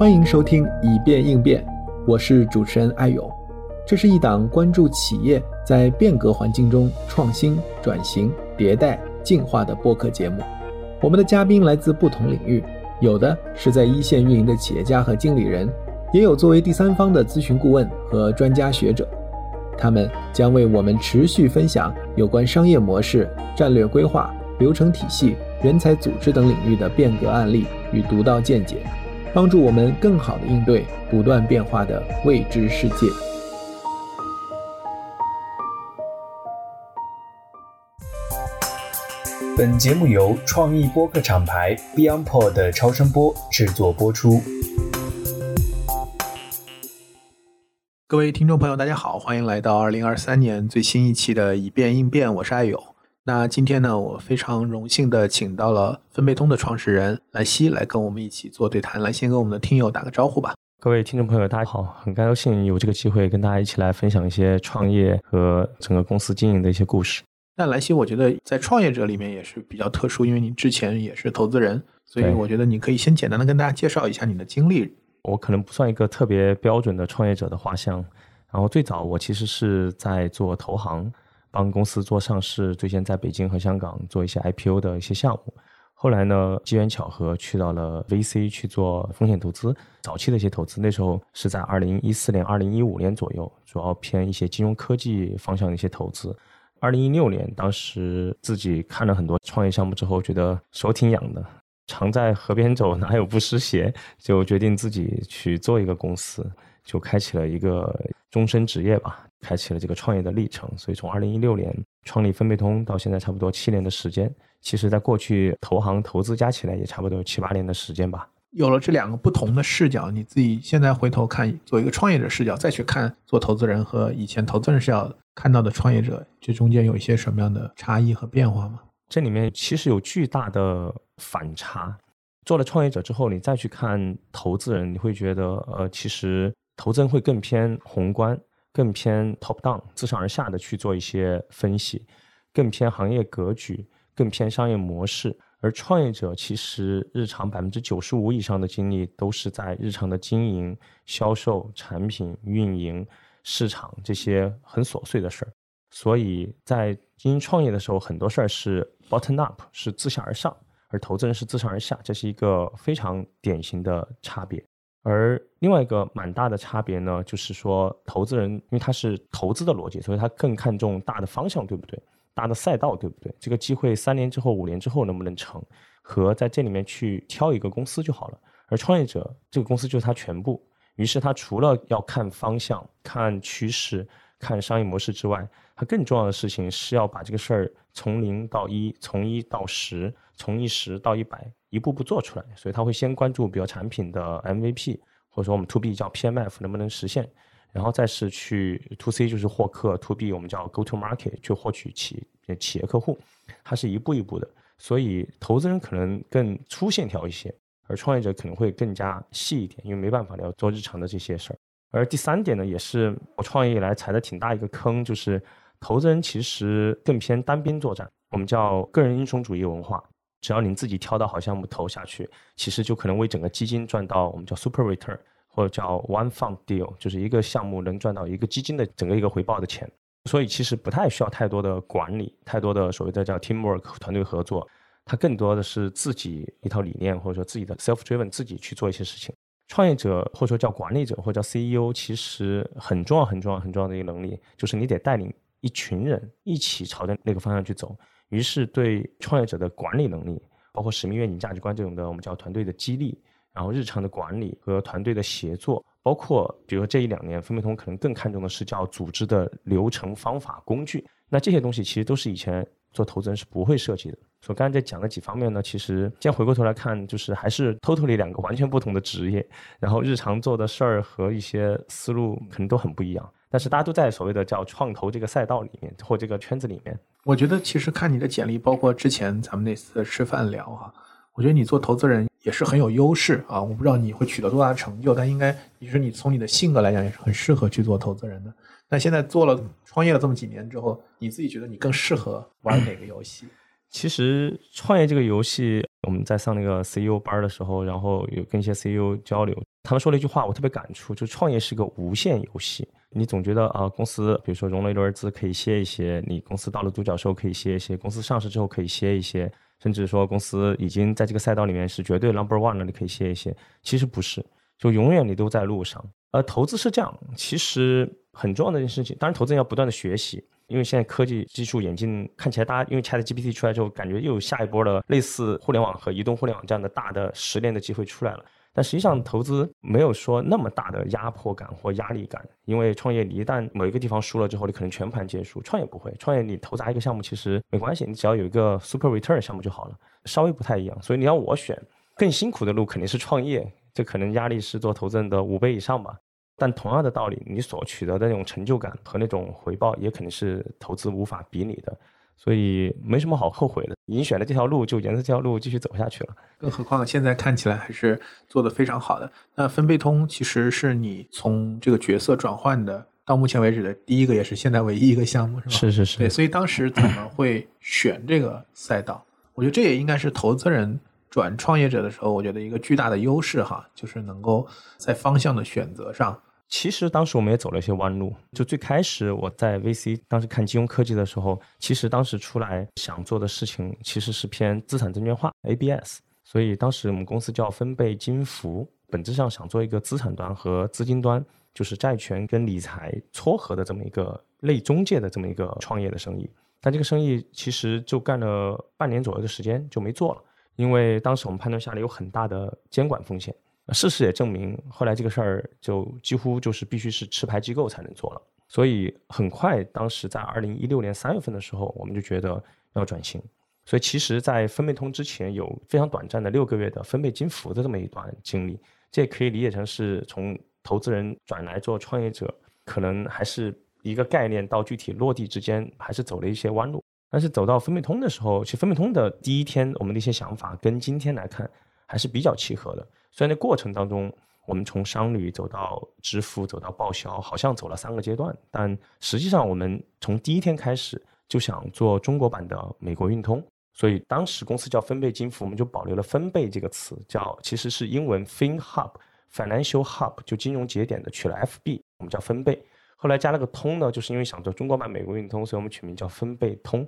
欢迎收听以变应变，我是主持人艾勇。这是一档关注企业在变革环境中创新、转型、迭代、进化的播客节目。我们的嘉宾来自不同领域，有的是在一线运营的企业家和经理人，也有作为第三方的咨询顾问和专家学者。他们将为我们持续分享有关商业模式、战略规划、流程体系、人才组织等领域的变革案例与独到见解。帮助我们更好的应对不断变化的未知世界。本节目由创意播客厂牌 BeyondPod 的超声波制作播出。各位听众朋友，大家好，欢迎来到二零二三年最新一期的以变应变，我是艾勇。那今天呢，我非常荣幸的请到了分贝通的创始人莱西来跟我们一起做对谈。来，先跟我们的听友打个招呼吧。各位听众朋友，大家好，很高兴有这个机会跟大家一起来分享一些创业和整个公司经营的一些故事。那莱西，我觉得在创业者里面也是比较特殊，因为你之前也是投资人，所以我觉得你可以先简单的跟大家介绍一下你的经历。我可能不算一个特别标准的创业者的画像，然后最早我其实是在做投行。帮公司做上市，最先在北京和香港做一些 IPO 的一些项目。后来呢，机缘巧合去到了 VC 去做风险投资，早期的一些投资。那时候是在二零一四年、二零一五年左右，主要偏一些金融科技方向的一些投资。二零一六年，当时自己看了很多创业项目之后，觉得手挺痒的，常在河边走，哪有不湿鞋？就决定自己去做一个公司，就开启了一个终身职业吧。开启了这个创业的历程，所以从二零一六年创立分贝通到现在差不多七年的时间。其实，在过去投行投资加起来也差不多七八年的时间吧。有了这两个不同的视角，你自己现在回头看，做一个创业者视角再去看做投资人和以前投资人视角看到的创业者，这中间有一些什么样的差异和变化吗？这里面其实有巨大的反差。做了创业者之后，你再去看投资人，你会觉得，呃，其实投资人会更偏宏观。更偏 top down 自上而下的去做一些分析，更偏行业格局，更偏商业模式。而创业者其实日常百分之九十五以上的精力都是在日常的经营、销售、产品运营、市场这些很琐碎的事儿。所以在经营创业的时候，很多事儿是 bottom up，是自下而上，而投资人是自上而下，这是一个非常典型的差别。而另外一个蛮大的差别呢，就是说，投资人因为他是投资的逻辑，所以他更看重大的方向，对不对？大的赛道，对不对？这个机会三年之后、五年之后能不能成，和在这里面去挑一个公司就好了。而创业者这个公司就是他全部，于是他除了要看方向、看趋势、看商业模式之外，他更重要的事情是要把这个事儿从零到一，从一到十，从一十到一百。一步步做出来，所以他会先关注，比如产品的 MVP，或者说我们 To B 叫 PMF 能不能实现，然后再是去 To C 就是获客，To B 我们叫 Go to Market 去获取企企业客户，它是一步一步的，所以投资人可能更粗线条一些，而创业者可能会更加细一点，因为没办法要做日常的这些事儿。而第三点呢，也是我创业以来踩的挺大一个坑，就是投资人其实更偏单兵作战，我们叫个人英雄主义文化。只要您自己挑到好项目投下去，其实就可能为整个基金赚到我们叫 super return，或者叫 one fund deal，就是一个项目能赚到一个基金的整个一个回报的钱。所以其实不太需要太多的管理，太多的所谓的叫 teamwork 团队合作，它更多的是自己一套理念，或者说自己的 self driven 自己去做一些事情。创业者或者说叫管理者或者叫 CEO，其实很重要很重要很重要的一个能力，就是你得带领一群人一起朝着那个方向去走。于是，对创业者的管理能力，包括使命、愿景、价值观这种的，我们叫团队的激励，然后日常的管理和团队的协作，包括比如说这一两年，分贝通可能更看重的是叫组织的流程、方法、工具。那这些东西其实都是以前做投资人是不会涉及的。所以刚才在讲的几方面呢，其实现在回过头来看，就是还是 totally 两个完全不同的职业，然后日常做的事儿和一些思路可能都很不一样。但是大家都在所谓的叫创投这个赛道里面或这个圈子里面。我觉得其实看你的简历，包括之前咱们那次吃饭聊哈，我觉得你做投资人也是很有优势啊。我不知道你会取得多大的成就，但应该你说你从你的性格来讲也是很适合去做投资人的。那现在做了创业了这么几年之后，你自己觉得你更适合玩哪个游戏？其实创业这个游戏我们在上那个 CEO 班的时候，然后有跟一些 CEO 交流，他们说了一句话，我特别感触，就创业是个无限游戏。你总觉得啊，公司比如说融了一轮资可以歇一歇，你公司到了独角兽可以歇一歇，公司上市之后可以歇一歇，甚至说公司已经在这个赛道里面是绝对 number one 了，你可以歇一歇。其实不是，就永远你都在路上。而投资是这样，其实很重要的一件事情，当然投资人要不断的学习。因为现在科技技术演进，看起来大家因为 Chat GPT 出来之后，感觉又有下一波的类似互联网和移动互联网这样的大的十年的机会出来了。但实际上，投资没有说那么大的压迫感或压力感，因为创业你一旦某一个地方输了之后，你可能全盘皆输。创业不会，创业你投砸一个项目其实没关系，你只要有一个 super return 项目就好了，稍微不太一样。所以你要我选更辛苦的路，肯定是创业，这可能压力是做投资人的五倍以上吧。但同样的道理，你所取得的那种成就感和那种回报，也肯定是投资无法比拟的，所以没什么好后悔的。已经选了这条路，就沿着这条路继续走下去了。更何况现在看起来还是做得非常好的。那分贝通其实是你从这个角色转换的，到目前为止的第一个，也是现在唯一一个项目，是吧？是是是。对，所以当时怎么会选这个赛道？我觉得这也应该是投资人转创业者的时候，我觉得一个巨大的优势哈，就是能够在方向的选择上。其实当时我们也走了一些弯路。就最开始我在 VC 当时看金融科技的时候，其实当时出来想做的事情其实是偏资产证券化 ABS。所以当时我们公司叫分贝金服，本质上想做一个资产端和资金端，就是债权跟理财撮合的这么一个类中介的这么一个创业的生意。但这个生意其实就干了半年左右的时间就没做了，因为当时我们判断下来有很大的监管风险。事实也证明，后来这个事儿就几乎就是必须是持牌机构才能做了。所以很快，当时在二零一六年三月份的时候，我们就觉得要转型。所以其实，在分配通之前，有非常短暂的六个月的分配金服的这么一段经历。这也可以理解成是从投资人转来做创业者，可能还是一个概念到具体落地之间，还是走了一些弯路。但是走到分配通的时候，其实分配通的第一天，我们的一些想法跟今天来看还是比较契合的。虽然在过程当中，我们从商旅走到支付，走到报销，好像走了三个阶段，但实际上我们从第一天开始就想做中国版的美国运通，所以当时公司叫分贝金服，我们就保留了“分贝”这个词，叫其实是英文 fin hub，financial hub，就金融节点的取了 FB，我们叫分贝。后来加了个通呢，就是因为想做中国版美国运通，所以我们取名叫分贝通。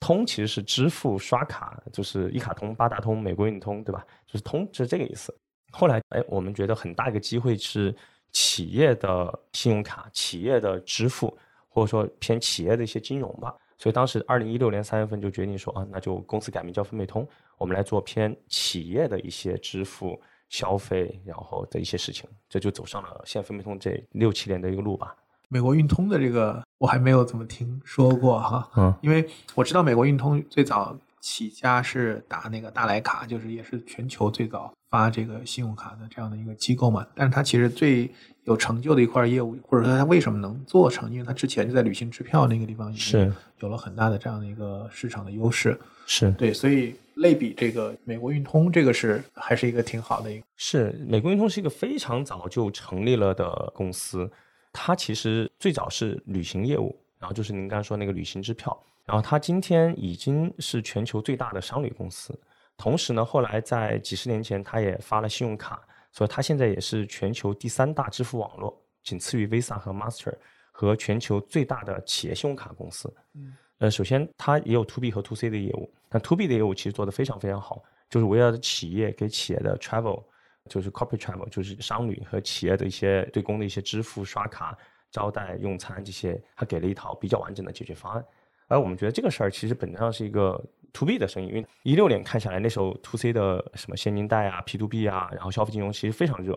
通其实是支付刷卡，就是一卡通、八达通、美国运通，对吧？就是通，是这个意思。后来，哎，我们觉得很大一个机会是企业的信用卡、企业的支付，或者说偏企业的一些金融吧。所以当时二零一六年三月份就决定说啊，那就公司改名叫分贝通，我们来做偏企业的一些支付、消费，然后的一些事情，这就走上了现在分贝通这六七年的一个路吧。美国运通的这个我还没有怎么听说过哈，嗯，因为我知道美国运通最早。起家是打那个大莱卡，就是也是全球最早发这个信用卡的这样的一个机构嘛。但是它其实最有成就的一块业务，或者说它为什么能做成？因为它之前就在旅行支票那个地方是有了很大的这样的一个市场的优势。是对，所以类比这个美国运通，这个是还是一个挺好的一个。是美国运通是一个非常早就成立了的公司，它其实最早是旅行业务，然后就是您刚刚说那个旅行支票。然后它今天已经是全球最大的商旅公司，同时呢，后来在几十年前，它也发了信用卡，所以它现在也是全球第三大支付网络，仅次于 Visa 和 Master，和全球最大的企业信用卡公司。嗯，呃，首先它也有 To B 和 To C 的业务，那 To B 的业务其实做得非常非常好，就是围绕着企业给企业的 Travel，就是 Corporate Travel，就是商旅和企业的一些对公的一些支付、刷卡、招待、用餐这些，它给了一套比较完整的解决方案。而我们觉得这个事儿其实本质上是一个 to B 的生意，因为一六年看下来，那时候 to C 的什么现金贷啊、P to B 啊，然后消费金融其实非常热，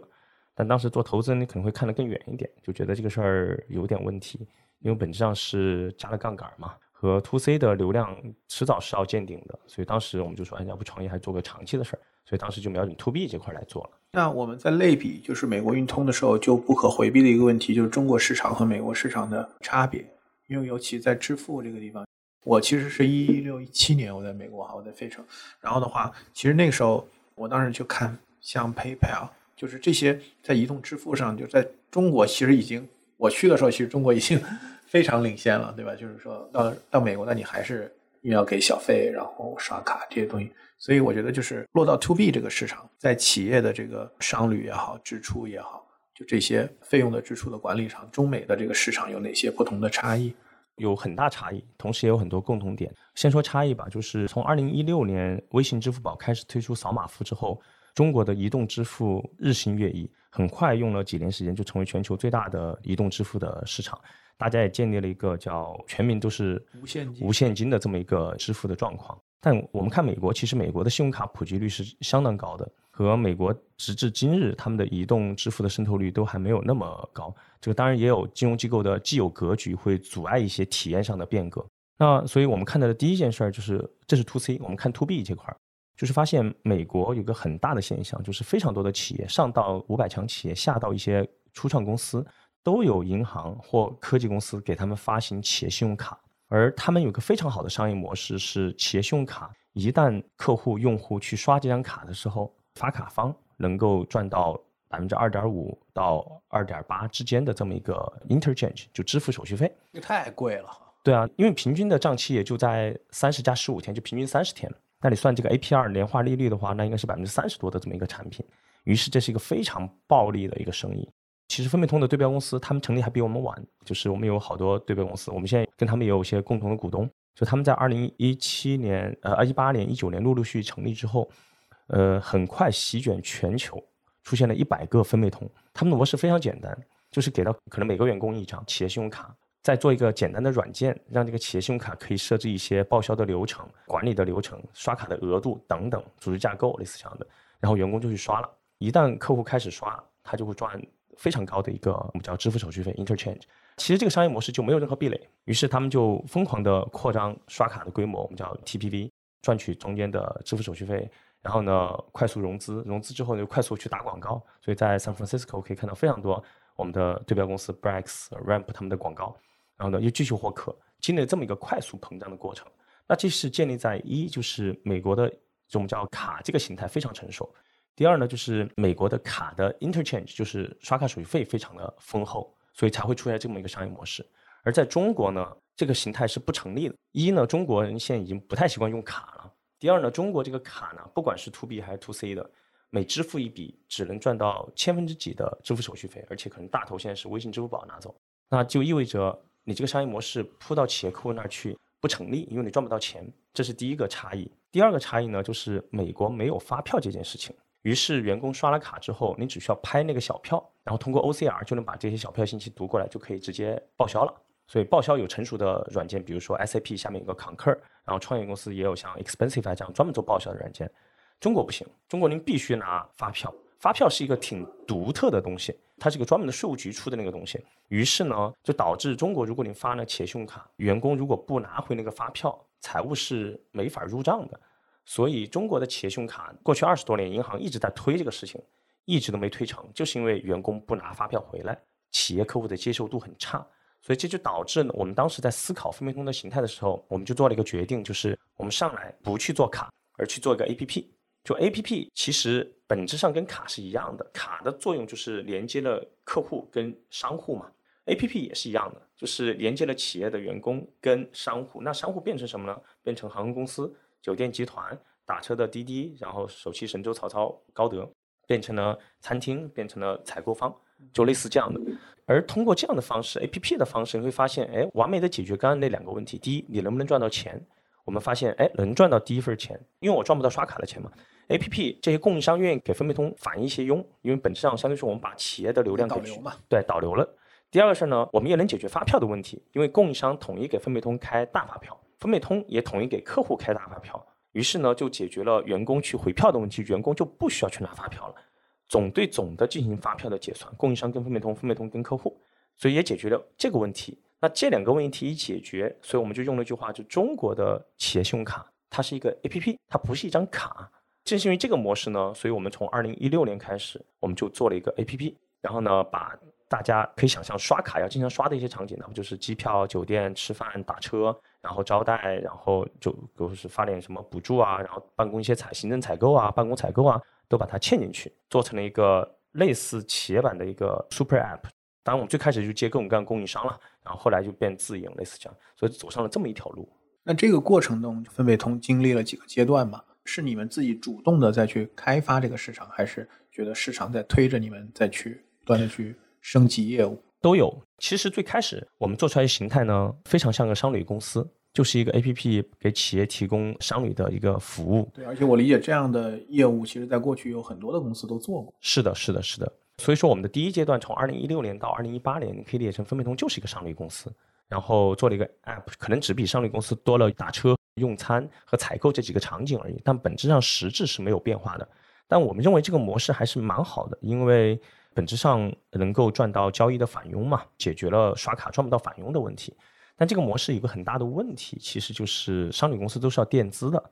但当时做投资，你可能会看得更远一点，就觉得这个事儿有点问题，因为本质上是加了杠杆嘛，和 to C 的流量迟早是要见顶的，所以当时我们就说，哎，要不创业还做个长期的事儿，所以当时就瞄准 to B 这块来做了。那我们在类比就是美国运通的时候，就不可回避的一个问题，就是中国市场和美国市场的差别。因为尤其在支付这个地方，我其实是一六一七年我在美国哈，我在费城，然后的话，其实那个时候我当时就看像 PayPal，就是这些在移动支付上，就在中国其实已经我去的时候，其实中国已经 非常领先了，对吧？就是说到到美国，那你还是又要给小费，然后刷卡这些东西。所以我觉得就是落到 to B 这个市场，在企业的这个商旅也好，支出也好，就这些费用的支出的管理上，中美的这个市场有哪些不同的差异？有很大差异，同时也有很多共同点。先说差异吧，就是从二零一六年微信、支付宝开始推出扫码付之后，中国的移动支付日新月异，很快用了几年时间就成为全球最大的移动支付的市场。大家也建立了一个叫全民都是无现金无现金的这么一个支付的状况。但我们看美国，其实美国的信用卡普及率是相当高的，和美国直至今日他们的移动支付的渗透率都还没有那么高。这个当然也有金融机构的既有格局会阻碍一些体验上的变革。那所以我们看到的第一件事儿就是，这是 to C，我们看 to B 这块儿，就是发现美国有个很大的现象，就是非常多的企业，上到五百强企业，下到一些初创公司，都有银行或科技公司给他们发行企业信用卡。而他们有个非常好的商业模式，是企业信用卡一旦客户用户去刷这张卡的时候，发卡方能够赚到百分之二点五到二点八之间的这么一个 interchange，就支付手续费。这太贵了。对啊，因为平均的账期也就在三十加十五天，就平均三十天。那你算这个 APR 年化利率的话，那应该是百分之三十多的这么一个产品。于是这是一个非常暴利的一个生意。其实分配通的对标公司，他们成立还比我们晚，就是我们有好多对标公司，我们现在跟他们也有一些共同的股东。就他们在二零一七年、呃，一八年、一九年陆陆续续成立之后，呃，很快席卷全球，出现了一百个分配通。他们的模式非常简单，就是给到可能每个员工一张企业信用卡，再做一个简单的软件，让这个企业信用卡可以设置一些报销的流程、管理的流程、刷卡的额度等等组织架构类似这样的，然后员工就去刷了。一旦客户开始刷，他就会赚。非常高的一个我们叫支付手续费 interchange，其实这个商业模式就没有任何壁垒，于是他们就疯狂的扩张刷卡的规模，我们叫 TPV，赚取中间的支付手续费，然后呢快速融资，融资之后就快速去打广告，所以在 San Francisco 可以看到非常多我们的对标公司 Brex、Ramp 他们的广告，然后呢又继续获客，经历了这么一个快速膨胀的过程。那这是建立在一就是美国的我们叫卡这个形态非常成熟。第二呢，就是美国的卡的 interchange，就是刷卡手续费非常的丰厚，所以才会出现这么一个商业模式。而在中国呢，这个形态是不成立的。一呢，中国人现在已经不太习惯用卡了。第二呢，中国这个卡呢，不管是 to B 还是 to C 的，每支付一笔只能赚到千分之几的支付手续费，而且可能大头现在是微信、支付宝拿走，那就意味着你这个商业模式铺到企业客户那儿去不成立，因为你赚不到钱。这是第一个差异。第二个差异呢，就是美国没有发票这件事情。于是员工刷了卡之后，你只需要拍那个小票，然后通过 OCR 就能把这些小票信息读过来，就可以直接报销了。所以报销有成熟的软件，比如说 SAP 下面有个 Concur，然后创业公司也有像 Expensify 这样专门做报销的软件。中国不行，中国您必须拿发票，发票是一个挺独特的东西，它是个专门的税务局出的那个东西。于是呢，就导致中国如果你发了企业信用卡，员工如果不拿回那个发票，财务是没法入账的。所以，中国的企业信用卡过去二十多年，银行一直在推这个事情，一直都没推成，就是因为员工不拿发票回来，企业客户的接受度很差。所以这就导致我们当时在思考分配通的形态的时候，我们就做了一个决定，就是我们上来不去做卡，而去做一个 APP。就 APP 其实本质上跟卡是一样的，卡的作用就是连接了客户跟商户嘛，APP 也是一样的，就是连接了企业的员工跟商户。那商户变成什么呢？变成航空公司。酒店集团、打车的滴滴，然后首汽神州、曹操、高德，变成了餐厅，变成了采购方，就类似这样的。而通过这样的方式，A P P 的方式，你会发现，哎，完美的解决刚刚那两个问题。第一，你能不能赚到钱？我们发现，哎，能赚到第一份钱，因为我赚不到刷卡的钱嘛。A P P 这些供应商愿意给分贝通返一些佣，因为本质上相当于说我们把企业的流量导流嘛，对，导流了。第二个事儿呢，我们也能解决发票的问题，因为供应商统一给分贝通开大发票。分配通也统一给客户开大发票，于是呢，就解决了员工去回票的问题，员工就不需要去拿发票了，总对总的进行发票的结算，供应商跟分配通，分配通跟客户，所以也解决了这个问题。那这两个问题一解决，所以我们就用了一句话，就中国的企业信用卡，它是一个 APP，它不是一张卡。正是因为这个模式呢，所以我们从二零一六年开始，我们就做了一个 APP，然后呢，把大家可以想象刷卡要经常刷的一些场景，那不就是机票、酒店、吃饭、打车。然后招待，然后就比如是发点什么补助啊，然后办公一些采行政采购啊，办公采购啊，都把它嵌进去，做成了一个类似企业版的一个 super app。当然，我们最开始就接各种各样供应商了，然后后来就变自营，类似这样，所以走上了这么一条路。那这个过程中，分贝通经历了几个阶段吗？是你们自己主动的再去开发这个市场，还是觉得市场在推着你们再去不断的去升级业务？都有。其实最开始我们做出来的形态呢，非常像个商旅公司，就是一个 A P P 给企业提供商旅的一个服务。对，而且我理解这样的业务，其实在过去有很多的公司都做过。是的，是的，是的。所以说，我们的第一阶段从二零一六年到二零一八年，你可以理解成分贝通就是一个商旅公司，然后做了一个 App，可能只比商旅公司多了打车、用餐和采购这几个场景而已，但本质上实质是没有变化的。但我们认为这个模式还是蛮好的，因为本质上能够赚到交易的返佣嘛，解决了刷卡赚不到返佣的问题。但这个模式有个很大的问题，其实就是商旅公司都是要垫资的，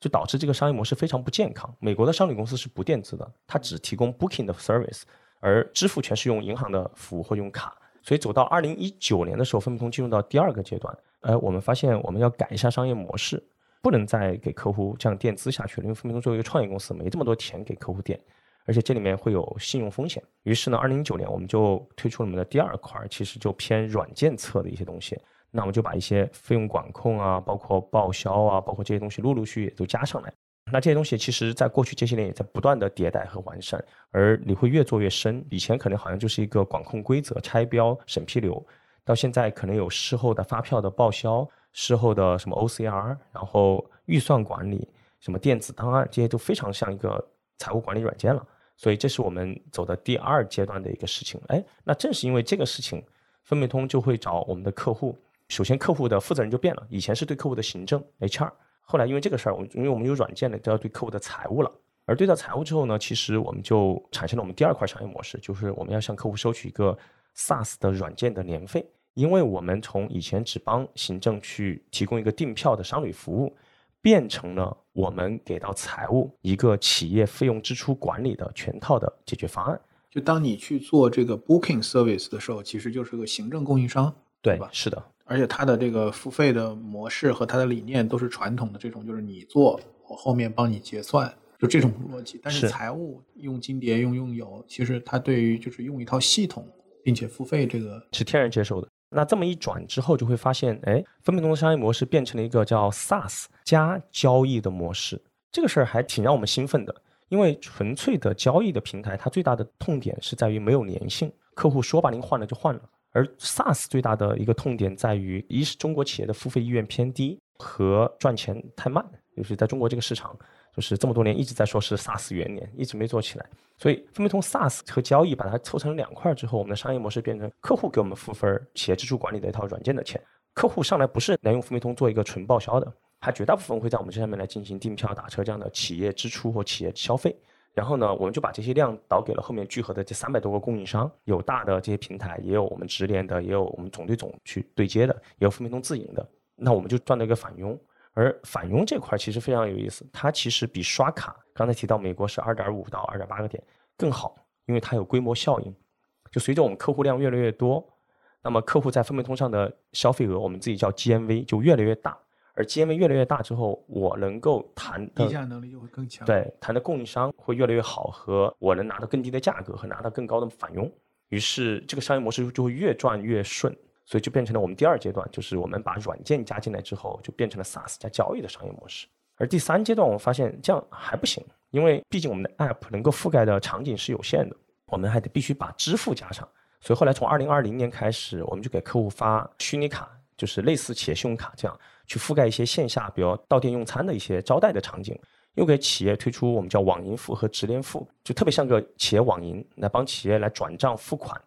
就导致这个商业模式非常不健康。美国的商旅公司是不垫资的，它只提供 booking 的 service。而支付全是用银行的服务或用卡，所以走到二零一九年的时候，分贝通进入到第二个阶段。呃，我们发现我们要改一下商业模式，不能再给客户这样垫资下去了，因为分贝通作为一个创业公司，没这么多钱给客户垫，而且这里面会有信用风险。于是呢，二零一九年我们就推出了我们的第二块，其实就偏软件侧的一些东西。那我们就把一些费用管控啊，包括报销啊，包括这些东西陆陆续续都加上来。那这些东西其实，在过去这些年也在不断的迭代和完善，而你会越做越深。以前可能好像就是一个管控规则、拆标、审批流，到现在可能有事后的发票的报销、事后的什么 OCR，然后预算管理、什么电子档案，这些都非常像一个财务管理软件了。所以这是我们走的第二阶段的一个事情。哎，那正是因为这个事情，分贝通就会找我们的客户。首先，客户的负责人就变了，以前是对客户的行政 HR。后来因为这个事儿，我因为我们有软件的，都要对客户的财务了。而对到财务之后呢，其实我们就产生了我们第二块商业模式，就是我们要向客户收取一个 SaaS 的软件的年费。因为我们从以前只帮行政去提供一个订票的商旅服务，变成了我们给到财务一个企业费用支出管理的全套的解决方案。就当你去做这个 Booking Service 的时候，其实就是个行政供应商，对吧？是的。而且它的这个付费的模式和它的理念都是传统的这种，就是你做，我后面帮你结算，就这种逻辑。但是财务用金蝶用用友，其实它对于就是用一套系统并且付费这个是天然接受的。那这么一转之后，就会发现，哎，分贝通的商业模式变成了一个叫 SaaS 加交易的模式。这个事儿还挺让我们兴奋的，因为纯粹的交易的平台，它最大的痛点是在于没有粘性，客户说把您换了就换了。而 SaaS 最大的一个痛点在于，一是中国企业的付费意愿偏低和赚钱太慢，就是在中国这个市场，就是这么多年一直在说是 SaaS 元年，一直没做起来。所以分别从 SaaS 和交易把它凑成两块之后，我们的商业模式变成客户给我们付分，企业支出管理的一套软件的钱。客户上来不是来用分贝通做一个纯报销的，他绝大部分会在我们这上面来进行订票、打车这样的企业支出或企业消费。然后呢，我们就把这些量导给了后面聚合的这三百多个供应商，有大的这些平台，也有我们直连的，也有我们总对总去对接的，也有分贝通自营的。那我们就赚了一个返佣，而返佣这块其实非常有意思，它其实比刷卡刚才提到美国是二点五到二点八个点更好，因为它有规模效应。就随着我们客户量越来越多，那么客户在分贝通上的消费额，我们自己叫 GMV 就越来越大。而 GMV 越来越大之后，我能够谈议价能力就会更强。对，谈的供应商会越来越好，和我能拿到更低的价格和拿到更高的返佣，于是这个商业模式就会越转越顺，所以就变成了我们第二阶段，就是我们把软件加进来之后，就变成了 SaaS 加交易的商业模式。而第三阶段，我们发现这样还不行，因为毕竟我们的 App 能够覆盖的场景是有限的，我们还得必须把支付加上。所以后来从二零二零年开始，我们就给客户发虚拟卡。就是类似企业信用卡这样去覆盖一些线下，比如到店用餐的一些招待的场景，又给企业推出我们叫网银付和直连付，就特别像个企业网银来帮企业来转账付款，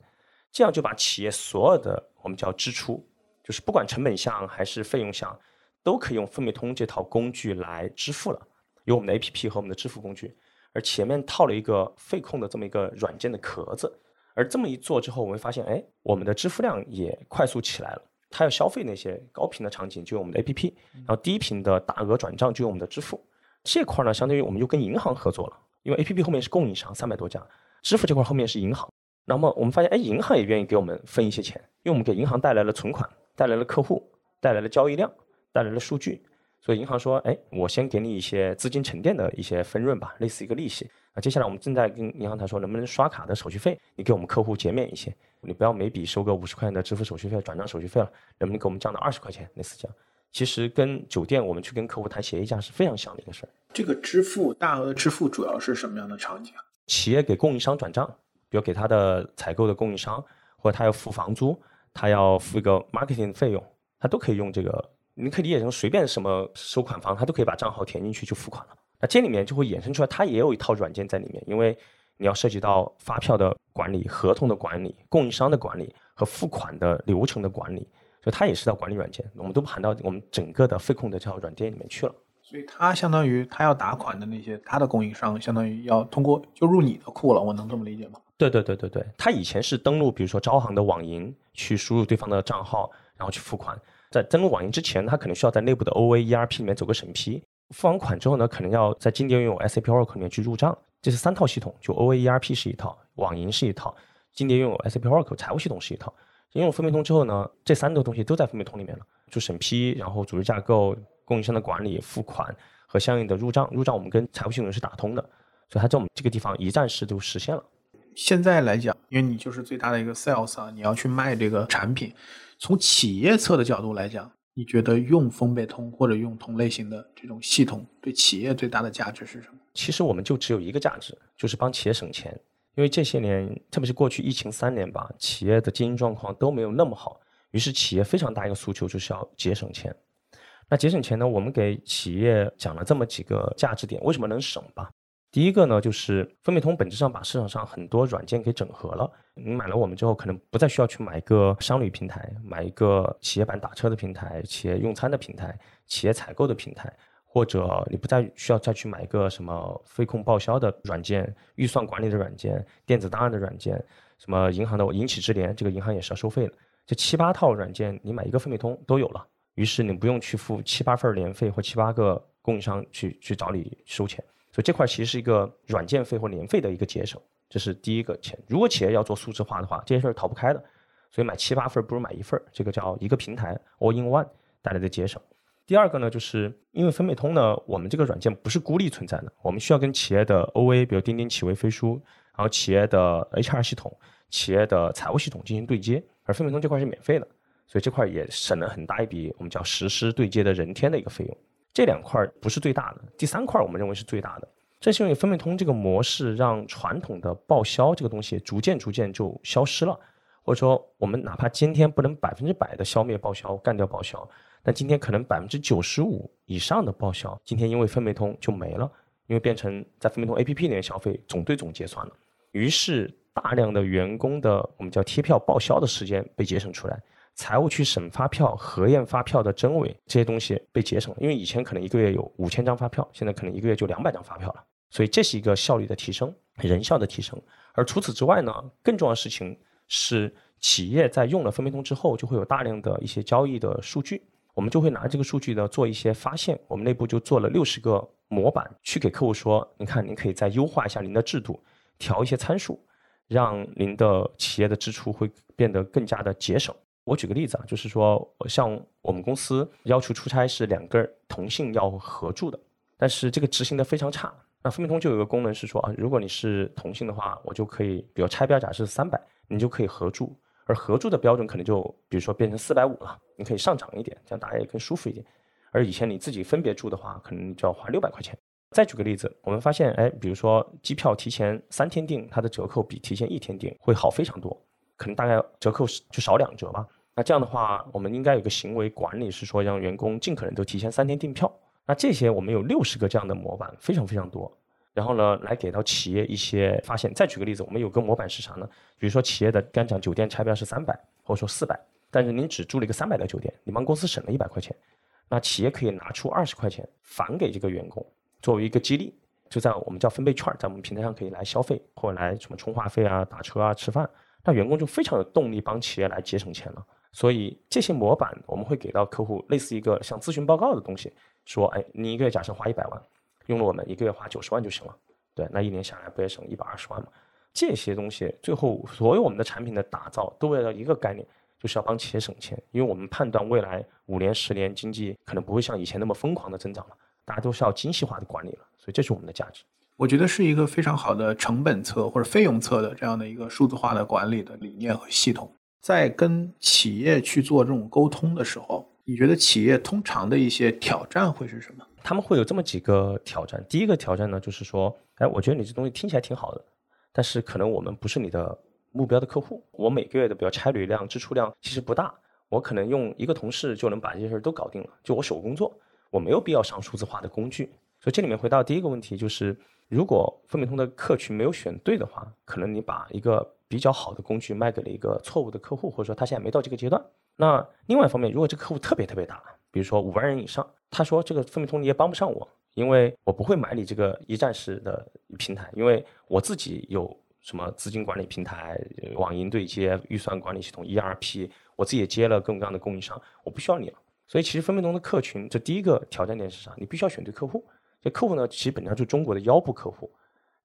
这样就把企业所有的我们叫支出，就是不管成本项还是费用项，都可以用分贝通这套工具来支付了。有我们的 APP 和我们的支付工具，而前面套了一个费控的这么一个软件的壳子，而这么一做之后，我们发现，哎，我们的支付量也快速起来了。他要消费那些高频的场景，就用我们的 APP；然后低频的大额转账就用我们的支付。这块呢，相当于我们又跟银行合作了，因为 APP 后面是供应商三百多家，支付这块后面是银行。那么我们发现，哎，银行也愿意给我们分一些钱，因为我们给银行带来了存款，带来了客户，带来了交易量，带来了数据。所以银行说，哎，我先给你一些资金沉淀的一些分润吧，类似一个利息。那接下来我们正在跟银行谈，说能不能刷卡的手续费，你给我们客户减免一些。你不要每笔收个五十块钱的支付手续费、转账手续费了，能不能给我们降到二十块钱？类似这样，其实跟酒店我们去跟客户谈协议价是非常像的一个事儿。这个支付大额的支付主要是什么样的场景？企业给供应商转账，比如给他的采购的供应商，或者他要付房租，他要付一个 marketing 费用，他都可以用这个。你可以理解成随便什么收款方，他都可以把账号填进去就付款了。那这里面就会衍生出来，它也有一套软件在里面，因为你要涉及到发票的管理、合同的管理、供应商的管理和付款的流程的管理。所以它也是套管理软件，我们都盘到我们整个的费控的这套软件里面去了。所以它相当于他要打款的那些，他的供应商相当于要通过就入你的库了，我能这么理解吗？对对对对对，他以前是登录，比如说招行的网银去输入对方的账号，然后去付款。在登录网银之前，他可能需要在内部的 OA ERP 里面走个审批。付完款之后呢，可能要在金蝶拥有 SAP Oracle 里面去入账。这是三套系统，就 OA ERP 是一套，网银是一套，金蝶拥有 SAP Oracle 财务系统是一套。应用分配通之后呢，这三个东西都在分配通里面了，就审批，然后组织架构、供应商的管理、付款和相应的入账。入账我们跟财务系统是打通的，所以它在我们这个地方一站式就实现了。现在来讲，因为你就是最大的一个 sales 啊，你要去卖这个产品，从企业侧的角度来讲，你觉得用分贝通或者用同类型的这种系统，对企业最大的价值是什么？其实我们就只有一个价值，就是帮企业省钱。因为这些年，特别是过去疫情三年吧，企业的经营状况都没有那么好，于是企业非常大一个诉求就是要节省钱。那节省钱呢，我们给企业讲了这么几个价值点，为什么能省吧？第一个呢，就是分配通本质上把市场上很多软件给整合了。你买了我们之后，可能不再需要去买一个商旅平台，买一个企业版打车的平台、企业用餐的平台、企业采购的平台。或者你不再需要再去买一个什么飞控报销的软件、预算管理的软件、电子档案的软件，什么银行的银企智联，这个银行也是要收费的。这七八套软件，你买一个分配通都有了，于是你不用去付七八份年费或七八个供应商去去找你收钱。所以这块其实是一个软件费或年费的一个节省，这是第一个钱。如果企业要做数字化的话，这些事儿逃不开的。所以买七八份不如买一份，这个叫一个平台 all in one 带来的节省。第二个呢，就是因为分配通呢，我们这个软件不是孤立存在的，我们需要跟企业的 OA，比如钉钉、企微、飞书，然后企业的 HR 系统、企业的财务系统进行对接，而分配通这块是免费的，所以这块也省了很大一笔我们叫实施对接的人天的一个费用。这两块不是最大的，第三块我们认为是最大的，正是因为分配通这个模式，让传统的报销这个东西逐渐逐渐就消失了，或者说我们哪怕今天不能百分之百的消灭报销、干掉报销。但今天可能百分之九十五以上的报销，今天因为分配通就没了，因为变成在分配通 A P P 里面消费总对总结算了，于是大量的员工的我们叫贴票报销的时间被节省出来，财务去审发票、核验发票的真伪这些东西被节省了，因为以前可能一个月有五千张发票，现在可能一个月就两百张发票了，所以这是一个效率的提升、人效的提升。而除此之外呢，更重要的事情是企业在用了分配通之后，就会有大量的一些交易的数据。我们就会拿这个数据呢做一些发现，我们内部就做了六十个模板，去给客户说：你看，您可以再优化一下您的制度，调一些参数，让您的企业的支出会变得更加的节省。我举个例子啊，就是说，像我们公司要求出差是两个人同性要合住的，但是这个执行的非常差。那分配通就有一个功能是说啊，如果你是同性的话，我就可以，比如差标假设是三百，你就可以合住。而合住的标准可能就比如说变成四百五了，你可以上涨一点，这样大家也更舒服一点。而以前你自己分别住的话，可能就要花六百块钱。再举个例子，我们发现，哎，比如说机票提前三天订，它的折扣比提前一天订会好非常多，可能大概折扣就少两折吧。那这样的话，我们应该有个行为管理，是说让员工尽可能都提前三天订票。那这些我们有六十个这样的模板，非常非常多。然后呢，来给到企业一些发现。再举个例子，我们有个模板是啥呢？比如说企业的刚讲酒店差标是三百，或者说四百，但是您只住了一个三百的酒店，你帮公司省了一百块钱，那企业可以拿出二十块钱返给这个员工，作为一个激励，就在我们叫分贝券，在我们平台上可以来消费，或者来什么充话费啊、打车啊、吃饭，那员工就非常有动力帮企业来节省钱了。所以这些模板我们会给到客户类似一个像咨询报告的东西，说，哎，你一个月假设花一百万。用了我们一个月花九十万就行了，对，那一年下来不也省一百二十万吗？这些东西最后所有我们的产品的打造都为了一个概念，就是要帮企业省钱，因为我们判断未来五年、十年经济可能不会像以前那么疯狂的增长了，大家都是要精细化的管理了，所以这是我们的价值。我觉得是一个非常好的成本侧或者费用侧的这样的一个数字化的管理的理念和系统，在跟企业去做这种沟通的时候。你觉得企业通常的一些挑战会是什么？他们会有这么几个挑战。第一个挑战呢，就是说，哎，我觉得你这东西听起来挺好的，但是可能我们不是你的目标的客户。我每个月的比如差旅量、支出量其实不大，我可能用一个同事就能把这些事儿都搞定了，就我手工做，我没有必要上数字化的工具。所以这里面回到第一个问题，就是如果分美通的客群没有选对的话，可能你把一个比较好的工具卖给了一个错误的客户，或者说他现在没到这个阶段。那另外一方面，如果这个客户特别特别大，比如说五万人以上，他说这个分美通你也帮不上我，因为我不会买你这个一站式的平台，因为我自己有什么资金管理平台、网银对接、预算管理系统 ERP，我自己也接了各种各样的供应商，我不需要你了。所以其实分美通的客群，这第一个挑战点是啥？你必须要选对客户。这客户呢，其实本质上就是中国的腰部客户，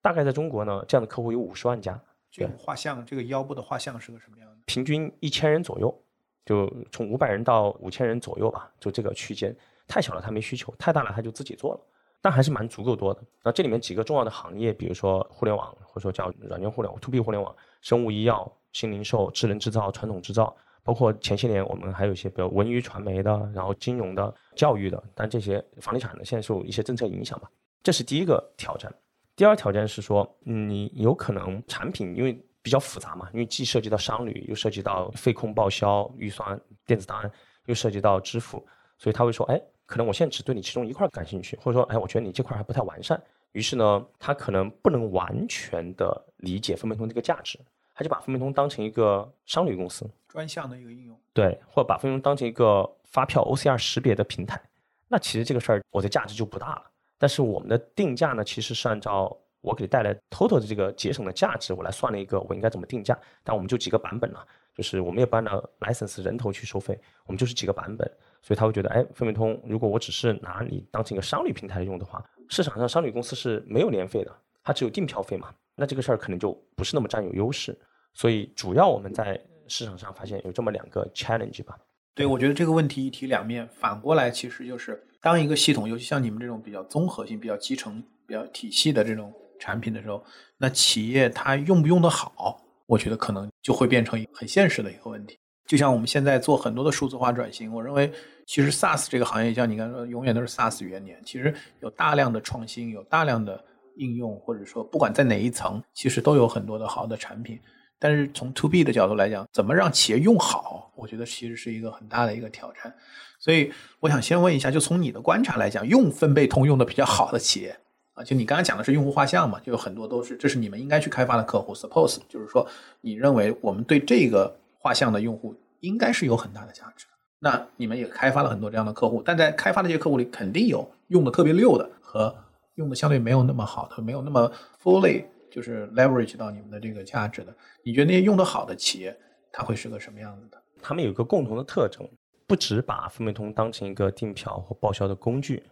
大概在中国呢，这样的客户有五十万家。这个画像，这个腰部的画像是个什么样的？平均一千人左右。就从五百人到五千人左右吧，就这个区间，太小了他没需求，太大了他就自己做了，但还是蛮足够多的。那这里面几个重要的行业，比如说互联网，或者说叫软件互联网 （to B 互联网）、生物医药、新零售、智能制造、传统制造，包括前些年我们还有一些比如文娱传媒的，然后金融的、教育的，但这些房地产的现在受一些政策影响吧，这是第一个挑战。第二条件是说，你有可能产品因为。比较复杂嘛，因为既涉及到商旅，又涉及到费控报销、预算、电子档案，又涉及到支付，所以他会说，哎，可能我现在只对你其中一块感兴趣，或者说，哎，我觉得你这块还不太完善。于是呢，他可能不能完全的理解分配通这个价值，他就把分配通当成一个商旅公司专项的一个应用，对，或者把分配通当成一个发票 OCR 识别的平台。那其实这个事儿我的价值就不大了。但是我们的定价呢，其实是按照。我给你带来 total 的这个节省的价值，我来算了一个我应该怎么定价。但我们就几个版本了，就是我们也不按照 license 人头去收费，我们就是几个版本，所以他会觉得，哎，分美通如果我只是拿你当成一个商旅平台用的话，市场上商旅公司是没有年费的，它只有订票费嘛，那这个事儿可能就不是那么占有优势。所以主要我们在市场上发现有这么两个 challenge 吧。对，我觉得这个问题一体两面，反过来其实就是当一个系统，尤其像你们这种比较综合性、比较集成、比较体系的这种。产品的时候，那企业它用不用得好，我觉得可能就会变成一个很现实的一个问题。就像我们现在做很多的数字化转型，我认为其实 SaaS 这个行业，像你刚才说，永远都是 SaaS 元年。其实有大量的创新，有大量的应用，或者说不管在哪一层，其实都有很多的好的产品。但是从 To B 的角度来讲，怎么让企业用好，我觉得其实是一个很大的一个挑战。所以我想先问一下，就从你的观察来讲，用分贝通用的比较好的企业。啊，就你刚才讲的是用户画像嘛，就有很多都是，这是你们应该去开发的客户。Suppose 就是说，你认为我们对这个画像的用户应该是有很大的价值。那你们也开发了很多这样的客户，但在开发的这些客户里，肯定有用的特别溜的和用的相对没有那么好的，没有那么 fully 就是 leverage 到你们的这个价值的。你觉得那些用的好的企业，它会是个什么样子的？他们有一个共同的特征，不只把分贝通当成一个订票或报销的工具。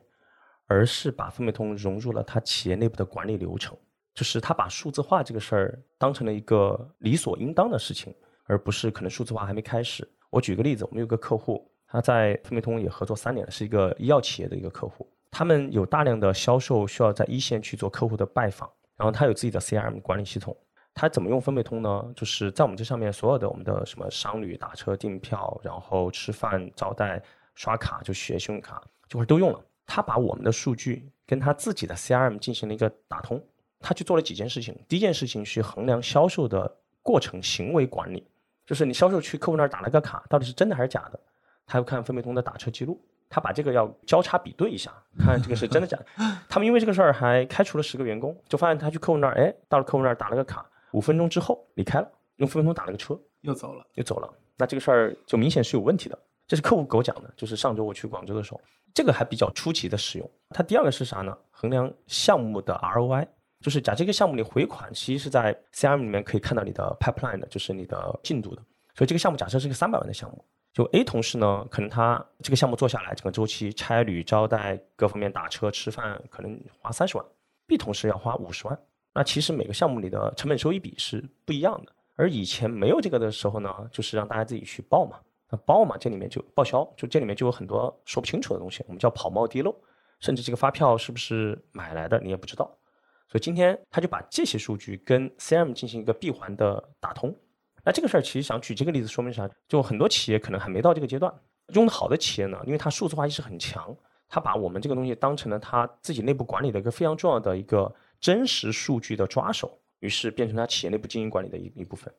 而是把分贝通融入了他企业内部的管理流程，就是他把数字化这个事儿当成了一个理所应当的事情，而不是可能数字化还没开始。我举个例子，我们有个客户，他在分贝通也合作三年了，是一个医药企业的一个客户，他们有大量的销售需要在一线去做客户的拜访，然后他有自己的 CRM 管理系统，他怎么用分配通呢？就是在我们这上面所有的我们的什么商旅、打车、订票，然后吃饭、招待、刷卡，就学信用卡，这块都用了。他把我们的数据跟他自己的 CRM 进行了一个打通，他去做了几件事情。第一件事情是衡量销售的过程行为管理，就是你销售去客户那儿打了个卡，到底是真的还是假的？他要看分配通的打车记录，他把这个要交叉比对一下，看这个是真的假的。他们因为这个事儿还开除了十个员工，就发现他去客户那儿，哎，到了客户那儿打了个卡，五分钟之后离开了，用分分钟打了个车又走了，又走了。那这个事儿就明显是有问题的。这是客户给我讲的，就是上周我去广州的时候，这个还比较出奇的使用。它第二个是啥呢？衡量项目的 ROI，就是假这个项目你回款，其实是在 CRM 里面可以看到你的 pipeline 的，就是你的进度的。所以这个项目假设是个三百万的项目，就 A 同事呢，可能他这个项目做下来，整个周期差旅、招待各方面打车、吃饭，可能花三十万；B 同事要花五十万。那其实每个项目里的成本收益比是不一样的。而以前没有这个的时候呢，就是让大家自己去报嘛。那报嘛，这里面就报销，就这里面就有很多说不清楚的东西，我们叫跑冒滴漏，甚至这个发票是不是买来的你也不知道。所以今天他就把这些数据跟 CM 进行一个闭环的打通。那这个事儿其实想举这个例子说明啥？就很多企业可能还没到这个阶段，用的好的企业呢，因为它数字化意识很强，它把我们这个东西当成了它自己内部管理的一个非常重要的一个真实数据的抓手，于是变成它企业内部经营管理的一一部分。